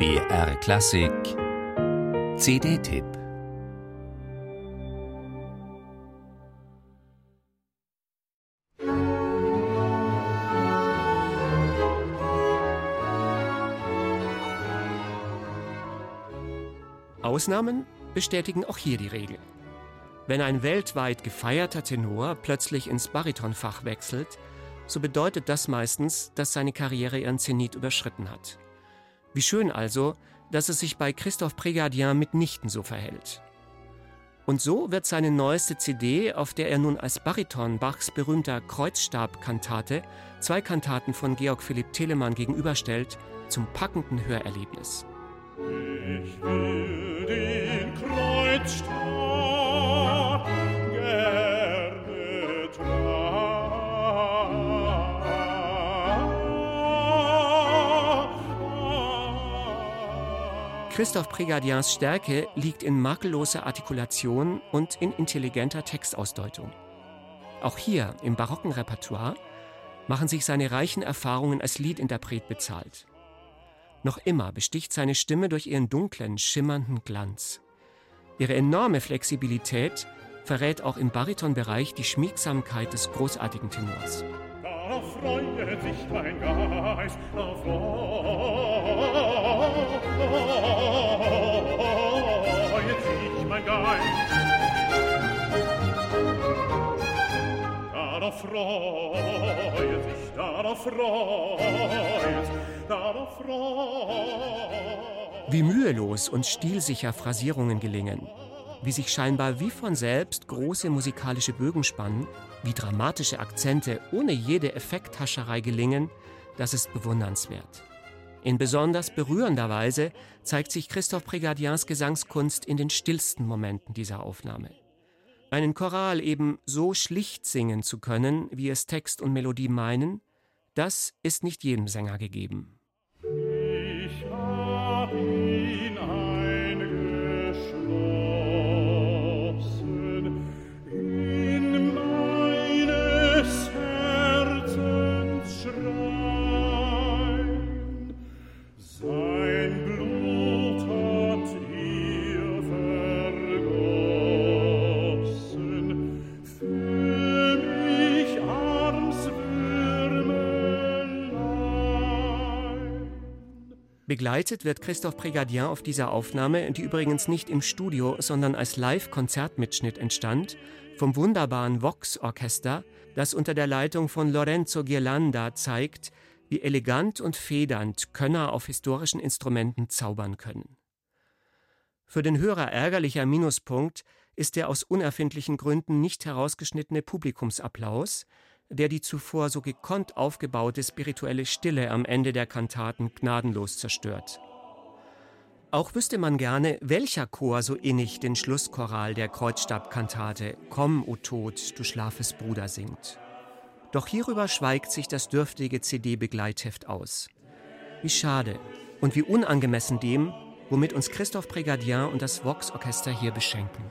BR Klassik CD-Tipp Ausnahmen bestätigen auch hier die Regel. Wenn ein weltweit gefeierter Tenor plötzlich ins Baritonfach wechselt, so bedeutet das meistens, dass seine Karriere ihren Zenit überschritten hat. Wie schön also, dass es sich bei Christophe Prégardien mitnichten so verhält. Und so wird seine neueste CD, auf der er nun als Bariton Bachs berühmter Kreuzstabkantate zwei Kantaten von Georg Philipp Telemann gegenüberstellt, zum packenden Hörerlebnis. Ich will den Kreuzstab Christoph Prégardiens Stärke liegt in makelloser Artikulation und in intelligenter Textausdeutung. Auch hier im barocken Repertoire machen sich seine reichen Erfahrungen als Liedinterpret bezahlt. Noch immer besticht seine Stimme durch ihren dunklen, schimmernden Glanz. Ihre enorme Flexibilität verrät auch im Baritonbereich die Schmiegsamkeit des großartigen Tenors. Freut sich mein Geist, da freut sich mein Geist. Da freut sich, da freut sich. Wie mühelos und stilsicher Phrasierungen gelingen, wie sich scheinbar wie von selbst große musikalische Bögen spannen, wie dramatische Akzente ohne jede Effekthascherei gelingen, das ist bewundernswert. In besonders berührender Weise zeigt sich Christophe Prégardiens Gesangskunst in den stillsten Momenten dieser Aufnahme. Einen Choral eben so schlicht singen zu können, wie es Text und Melodie meinen, das ist nicht jedem Sänger gegeben. Begleitet wird Christophe Prégardien auf dieser Aufnahme, die übrigens nicht im Studio, sondern als Live-Konzertmitschnitt entstand, vom wunderbaren Vox-Orchester, das unter der Leitung von Lorenzo Ghirlanda zeigt, wie elegant und federnd Könner auf historischen Instrumenten zaubern können. Für den Hörer ärgerlicher Minuspunkt ist der aus unerfindlichen Gründen nicht herausgeschnittene Publikumsapplaus, der die zuvor so gekonnt aufgebaute spirituelle Stille am Ende der Kantaten gnadenlos zerstört. Auch wüsste man gerne, welcher Chor so innig den Schlusschoral der Kreuzstabkantate Komm, o Tod, du schlafes Bruder singt. Doch hierüber schweigt sich das dürftige CD-Begleitheft aus. Wie schade und wie unangemessen dem, womit uns Christoph Prégardien und das Vox-Orchester hier beschenken.